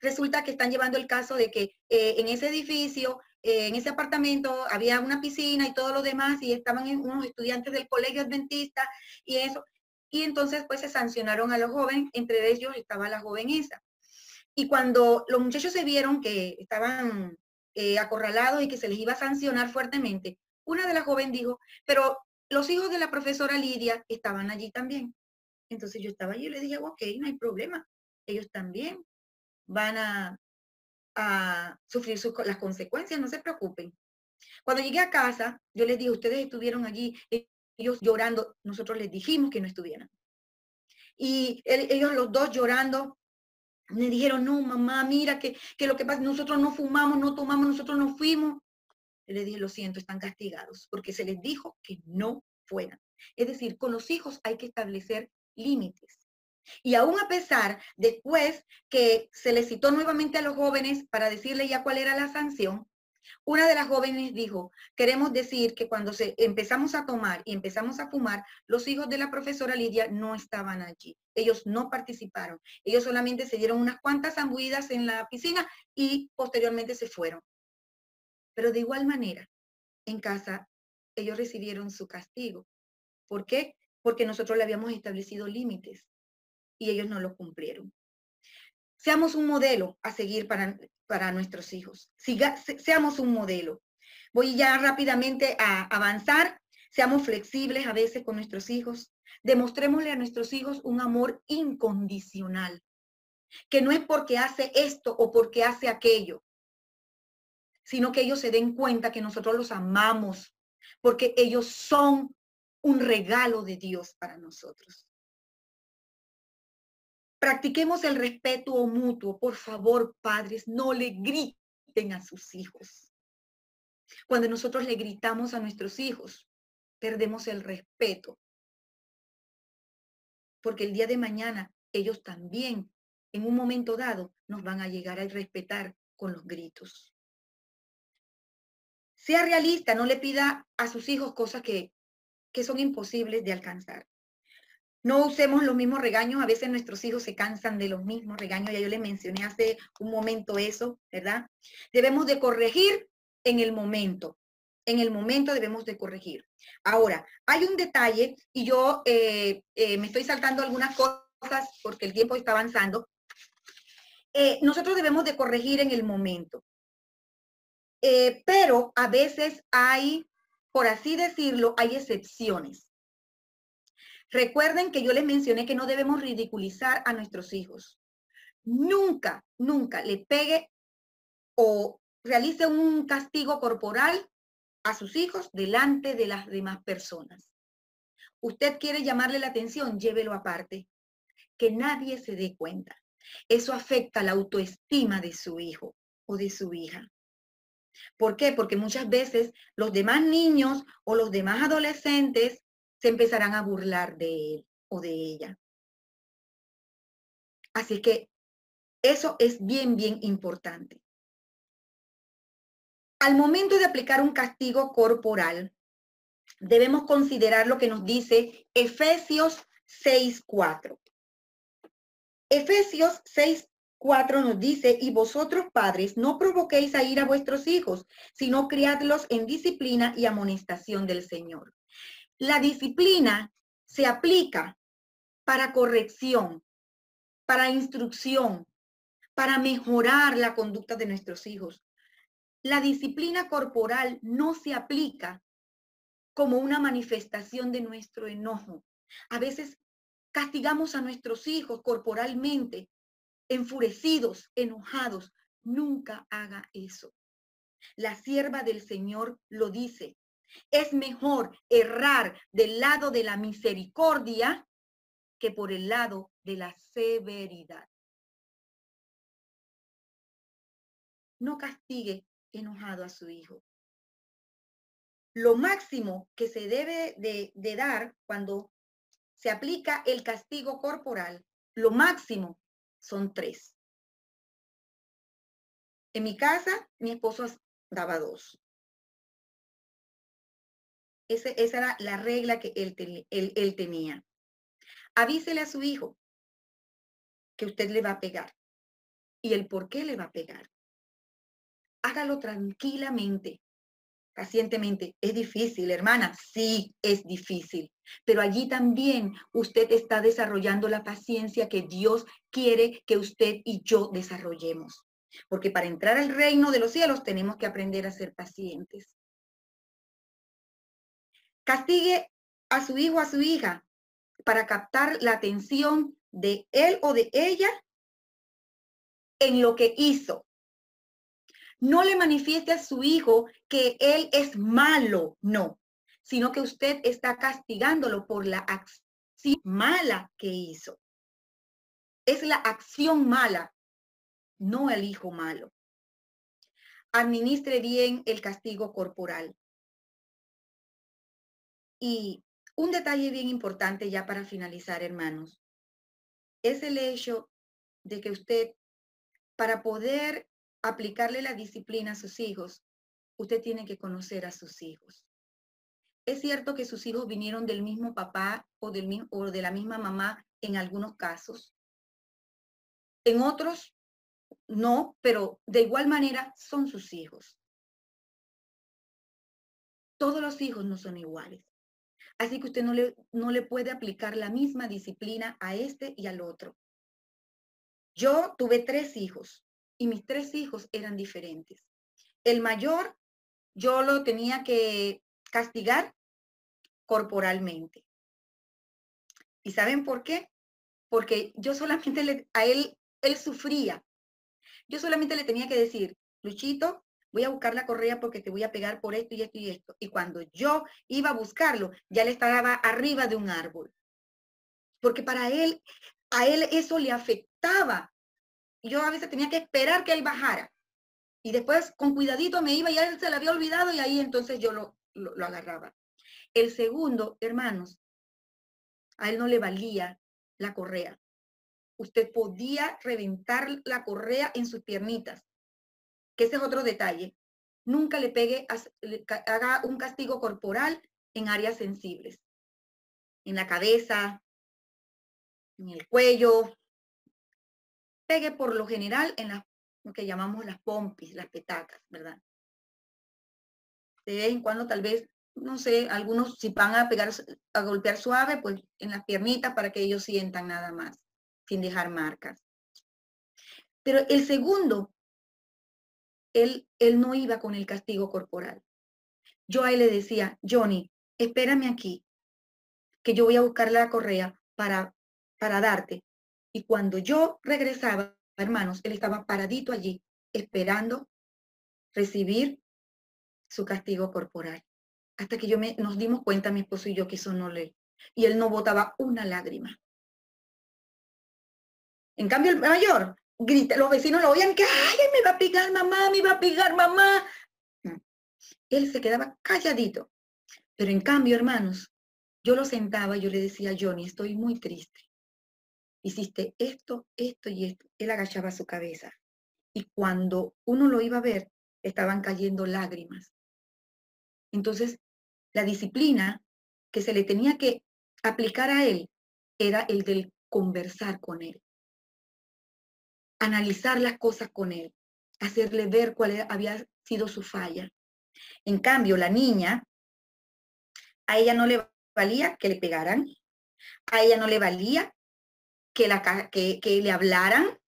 resulta que están llevando el caso de que eh, en ese edificio, eh, en ese apartamento, había una piscina y todo lo demás y estaban unos estudiantes del colegio adventista y eso y entonces pues se sancionaron a los jóvenes, entre ellos estaba la joven esa. Y cuando los muchachos se vieron que estaban eh, acorralados y que se les iba a sancionar fuertemente, una de las jóvenes dijo, pero los hijos de la profesora Lidia estaban allí también. Entonces yo estaba allí y le dije, ok, no hay problema, ellos también van a, sufrir las consecuencias, no se preocupen. Cuando llegué a casa, yo les dije, ustedes estuvieron allí, ellos llorando, nosotros les dijimos que no estuvieran. Y ellos los dos llorando, me dijeron, no, mamá, mira que, que lo que pasa, nosotros no fumamos, no tomamos, nosotros no fuimos. Y les dije, lo siento, están castigados, porque se les dijo que no fueran. Es decir, con los hijos hay que establecer límites. Y aún a pesar, después que se les citó nuevamente a los jóvenes para decirle ya cuál era la sanción, una de las jóvenes dijo, queremos decir que cuando se, empezamos a tomar y empezamos a fumar, los hijos de la profesora Lidia no estaban allí. Ellos no participaron. Ellos solamente se dieron unas cuantas zambuidas en la piscina y posteriormente se fueron. Pero de igual manera, en casa, ellos recibieron su castigo. ¿Por qué? Porque nosotros le habíamos establecido límites y ellos no los cumplieron. Seamos un modelo a seguir para, para nuestros hijos. Seamos un modelo. Voy ya rápidamente a avanzar. Seamos flexibles a veces con nuestros hijos. Demostrémosle a nuestros hijos un amor incondicional, que no es porque hace esto o porque hace aquello, sino que ellos se den cuenta que nosotros los amamos, porque ellos son un regalo de Dios para nosotros. Practiquemos el respeto mutuo. Por favor, padres, no le griten a sus hijos. Cuando nosotros le gritamos a nuestros hijos, perdemos el respeto. Porque el día de mañana ellos también, en un momento dado, nos van a llegar a respetar con los gritos. Sea realista, no le pida a sus hijos cosas que, que son imposibles de alcanzar. No usemos los mismos regaños, a veces nuestros hijos se cansan de los mismos regaños, ya yo les mencioné hace un momento eso, ¿verdad? Debemos de corregir en el momento. En el momento debemos de corregir. Ahora, hay un detalle y yo eh, eh, me estoy saltando algunas cosas porque el tiempo está avanzando. Eh, nosotros debemos de corregir en el momento. pero a veces hay, por así decirlo, hay excepciones. Recuerden que yo les mencioné que no debemos ridiculizar a nuestros hijos. Nunca, nunca le pegue o realice un castigo corporal a sus hijos delante de las demás personas. Usted quiere llamarle la atención, llévelo aparte. Que nadie se dé cuenta. Eso afecta la autoestima de su hijo o de su hija. ¿Por qué? Porque muchas veces los demás niños o los demás adolescentes se empezarán a burlar de él o de ella. Así que eso es bien, bien importante. Al momento de aplicar un castigo corporal, debemos considerar lo que nos dice Efesios 6.4. Efesios 6.4 nos dice, y vosotros padres, no provoquéis a ir a vuestros hijos, sino criadlos en disciplina y amonestación del Señor. La disciplina se aplica para corrección, para instrucción, para mejorar la conducta de nuestros hijos. La disciplina corporal no se aplica como una manifestación de nuestro enojo. A veces castigamos a nuestros hijos corporalmente, enfurecidos, enojados. Nunca haga eso. La sierva del Señor lo dice. Es mejor errar del lado de la misericordia que por el lado de la severidad. No castigue enojado a su hijo. Lo máximo que se debe de, dar cuando se aplica el castigo corporal, lo máximo son tres. En mi casa, mi esposo daba dos. Esa era la regla que él, él, él tenía. Avísele a su hijo que usted le va a pegar y el por qué le va a pegar hágalo tranquilamente, pacientemente. Es difícil, hermana, sí es difícil, pero allí también usted está desarrollando la paciencia que Dios quiere que usted y yo desarrollemos. Porque para entrar al reino de los cielos tenemos que aprender a ser pacientes. Castigue a su hijo, a su hija, para captar la atención de él o de ella en lo que hizo, no le manifieste a su hijo que él es malo, no, sino que usted está castigándolo por la acción mala que hizo. Es la acción mala, no el hijo malo. Administre bien el castigo corporal. Y un detalle bien importante ya para finalizar, hermanos, es el hecho de que usted, para poder aplicarle la disciplina a sus hijos, usted tiene que conocer a sus hijos. Es cierto que sus hijos vinieron del mismo papá o, del, o de la misma mamá en algunos casos. En otros, no, pero de igual manera son sus hijos. Todos los hijos no son iguales. Así que usted no le, no le puede aplicar la misma disciplina a este y al otro. Yo tuve tres hijos y mis tres hijos eran diferentes. El mayor yo lo tenía que castigar corporalmente. ¿Y saben por qué? Porque yo solamente a él, él sufría. Yo solamente le tenía que decir, Luchito, voy a buscar la correa porque te voy a pegar por esto y esto y esto. Y cuando yo iba a buscarlo, ya le estaba arriba de un árbol. Porque para él, a él eso le afectaba yo a veces tenía que esperar que él bajara. Y después con cuidadito me iba y él se le había olvidado y ahí entonces yo lo, lo, agarraba. El segundo, hermanos, a él no le valía la correa. Usted podía reventar la correa en sus piernitas, ese es otro detalle. Nunca le pegue, haga un castigo corporal en áreas sensibles, en la cabeza, en el cuello, pegue por lo general en las, lo que llamamos las pompis, las petacas, ¿verdad? De vez en cuando tal vez, no sé, algunos si van a pegar, a golpear suave, pues en las piernitas para que ellos sientan nada más, sin dejar marcas. Pero el segundo, él, él no iba con el castigo corporal. Yo a él le decía, Johnny, espérame aquí, que yo voy a buscar la correa para, para darte. Y cuando yo regresaba, hermanos, él estaba paradito allí, esperando recibir su castigo corporal. Hasta que yo me, nos dimos cuenta, mi esposo y yo, que eso no le... Y él no botaba una lágrima. En cambio, el mayor, grita, los vecinos lo oían que, ay, me va a picar mamá, me va a picar mamá. Él se quedaba calladito. Pero en cambio, hermanos, yo lo sentaba, yo le decía, Johnny, estoy muy triste. Hiciste esto, esto y esto. Él agachaba su cabeza. Y cuando uno lo iba a ver, estaban cayendo lágrimas. Entonces, la disciplina que se le tenía que aplicar a él era el del conversar con él, analizar las cosas con él, hacerle ver cuál había sido su falla. En cambio, la niña, a ella no le valía que le pegaran, a ella no le valía que, la, que, que le hablaran,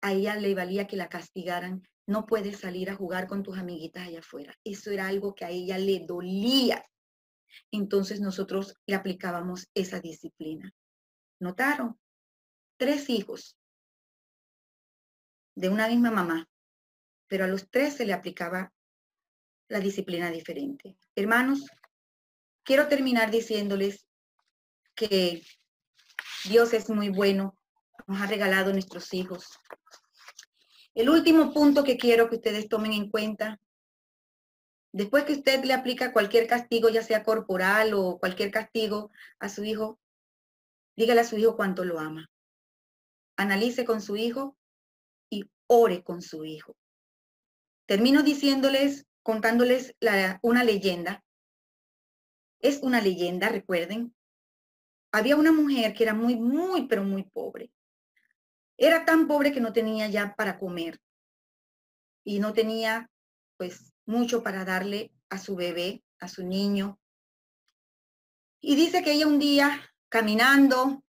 a ella le valía que la castigaran. No puedes salir a jugar con tus amiguitas allá afuera. Eso era algo que a ella le dolía. Entonces nosotros le aplicábamos esa disciplina. ¿Notaron? Tres hijos de una misma mamá, pero a los tres se le aplicaba la disciplina diferente. Hermanos, quiero terminar diciéndoles que Dios es muy bueno, nos ha regalado nuestros hijos. El último punto que quiero que ustedes tomen en cuenta, después que usted le aplica cualquier castigo, ya sea corporal o cualquier castigo a su hijo, dígale a su hijo cuánto lo ama. Analice con su hijo y ore con su hijo. Termino diciéndoles contándoles una leyenda. Es una leyenda, recuerden. Había una mujer que era muy, muy, pero muy pobre. Era tan pobre que no tenía ya para comer y no tenía pues mucho para darle a su bebé, a su niño. Y dice que ella un día, caminando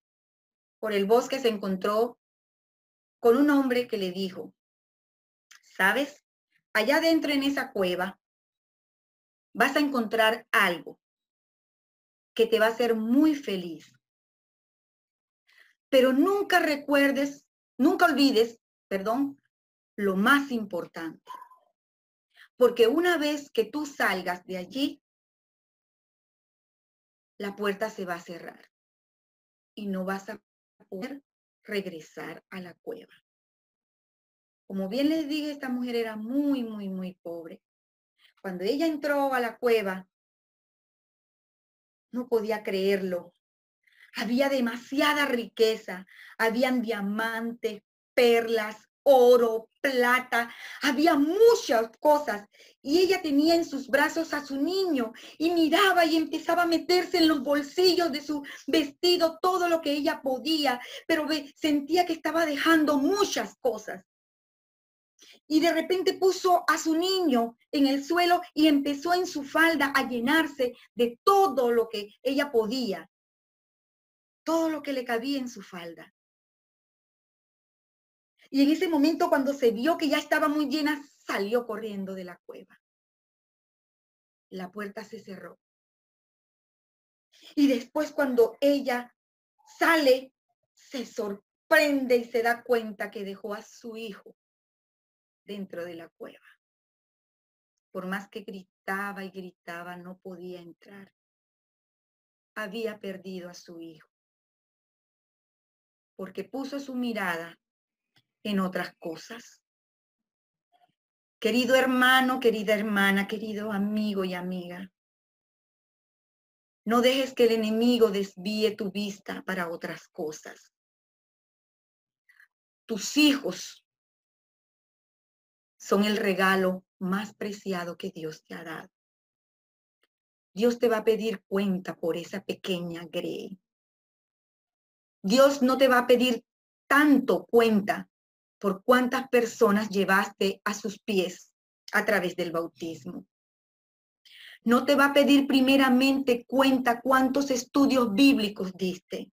por el bosque, se encontró con un hombre que le dijo, ¿sabes? allá adentro en esa cueva vas a encontrar algo que te va a hacer muy feliz. Pero nunca recuerdes, nunca olvides, perdón, lo más importante. Porque una vez que tú salgas de allí, la puerta se va a cerrar y no vas a poder regresar a la cueva. Como bien les dije, esta mujer era muy, muy, muy pobre. Cuando ella entró a la cueva, no podía creerlo. Había demasiada riqueza. Habían diamantes, perlas, oro, plata, había muchas cosas. Y ella tenía en sus brazos a su niño y miraba y empezaba a meterse en los bolsillos de su vestido todo lo que ella podía, pero sentía que estaba dejando muchas cosas y de repente puso a su niño en el suelo y empezó en su falda a llenarse de todo lo que ella podía, todo lo que le cabía en su falda. Y en ese momento cuando se vio que ya estaba muy llena, salió corriendo de la cueva. La puerta se cerró. Y después cuando ella sale, se sorprende y se da cuenta que dejó a su hijo dentro de la cueva. Por más que gritaba y gritaba, no podía entrar. Había perdido a su hijo, porque puso su mirada en otras cosas. Querido hermano, querida hermana, querido amigo y amiga, no dejes que el enemigo desvíe tu vista para otras cosas. Tus hijos son el regalo más preciado que Dios te ha dado. Dios te va a pedir cuenta por esa pequeña grey. Dios no te va a pedir tanto cuenta por cuántas personas llevaste a sus pies a través del bautismo. No te va a pedir primeramente cuenta cuántos estudios bíblicos diste.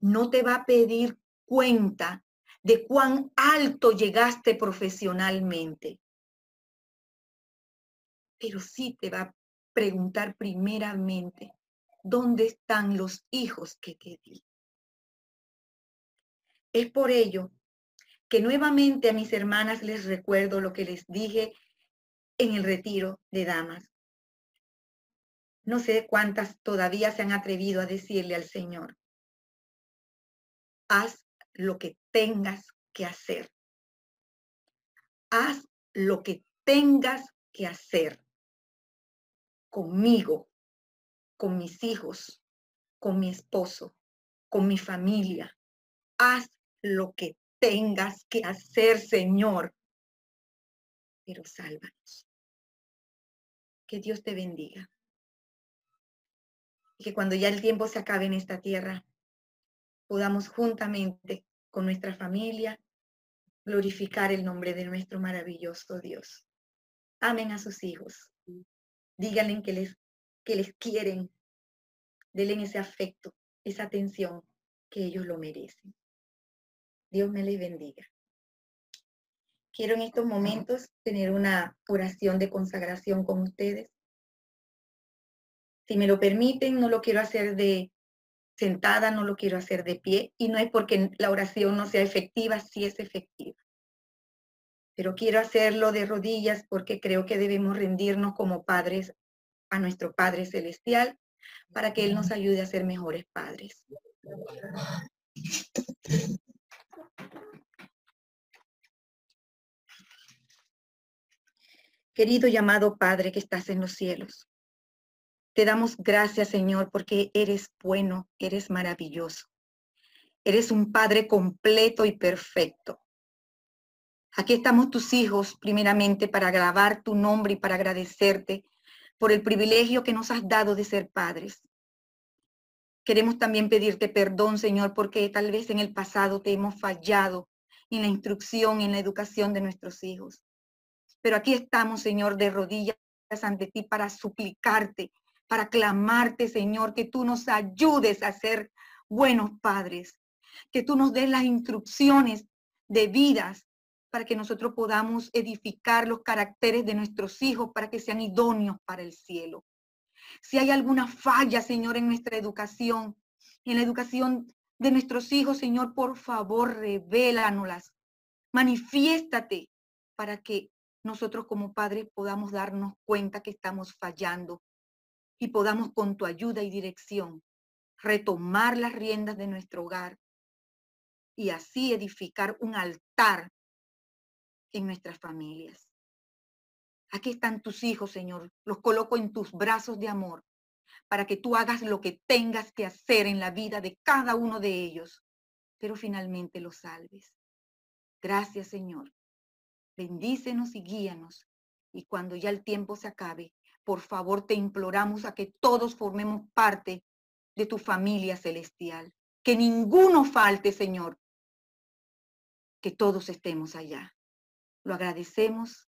No te va a pedir cuenta de cuán alto llegaste profesionalmente. Pero sí te va a preguntar primeramente, ¿dónde están los hijos que te di? Es por ello que nuevamente a mis hermanas les recuerdo lo que les dije en el retiro de damas. No sé cuántas todavía se han atrevido a decirle al Señor, haz lo que tengas que hacer. Haz lo que tengas que hacer conmigo, con mis hijos, con mi esposo, con mi familia. Haz lo que tengas que hacer, Señor. Pero sálvanos. Que Dios te bendiga. Y que cuando ya el tiempo se acabe en esta tierra, podamos juntamente con nuestra familia glorificar el nombre de nuestro maravilloso Dios. Amen a sus hijos. Díganle que les, que les quieren. Denle ese afecto, esa atención que ellos lo merecen. Dios me les bendiga. Quiero en estos momentos tener una oración de consagración con ustedes. Si me lo permiten, no lo quiero hacer de sentada, no lo quiero hacer de pie y no es porque la oración no sea efectiva, sí es efectiva. Pero quiero hacerlo de rodillas porque creo que debemos rendirnos como padres a nuestro Padre Celestial para que Él nos ayude a ser mejores padres. Querido llamado Padre que estás en los cielos, te damos gracias, Señor, porque eres bueno, eres maravilloso. Eres un Padre completo y perfecto. Aquí estamos tus hijos, primeramente, para grabar tu nombre y para agradecerte por el privilegio que nos has dado de ser padres. Queremos también pedirte perdón, Señor, porque tal vez en el pasado te hemos fallado en la instrucción, en la educación de nuestros hijos. Pero aquí estamos, Señor, de rodillas ante ti para suplicarte para clamarte, Señor, que tú nos ayudes a ser buenos padres, que tú nos des las instrucciones de vidas para que nosotros podamos edificar los caracteres de nuestros hijos para que sean idóneos para el cielo. Si hay alguna falla, Señor, en nuestra educación, en la educación de nuestros hijos, Señor, por favor, revélanoslas. Manifiéstate para que nosotros como padres podamos darnos cuenta que estamos fallando y podamos con tu ayuda y dirección retomar las riendas de nuestro hogar y así edificar un altar en nuestras familias. Aquí están tus hijos, Señor. Los coloco en tus brazos de amor para que tú hagas lo que tengas que hacer en la vida de cada uno de ellos, pero finalmente los salves. Gracias, Señor. Bendícenos y guíanos. Y cuando ya el tiempo se acabe, por favor te imploramos a que todos formemos parte de tu familia celestial. Que ninguno falte, Señor. Que todos estemos allá. Lo agradecemos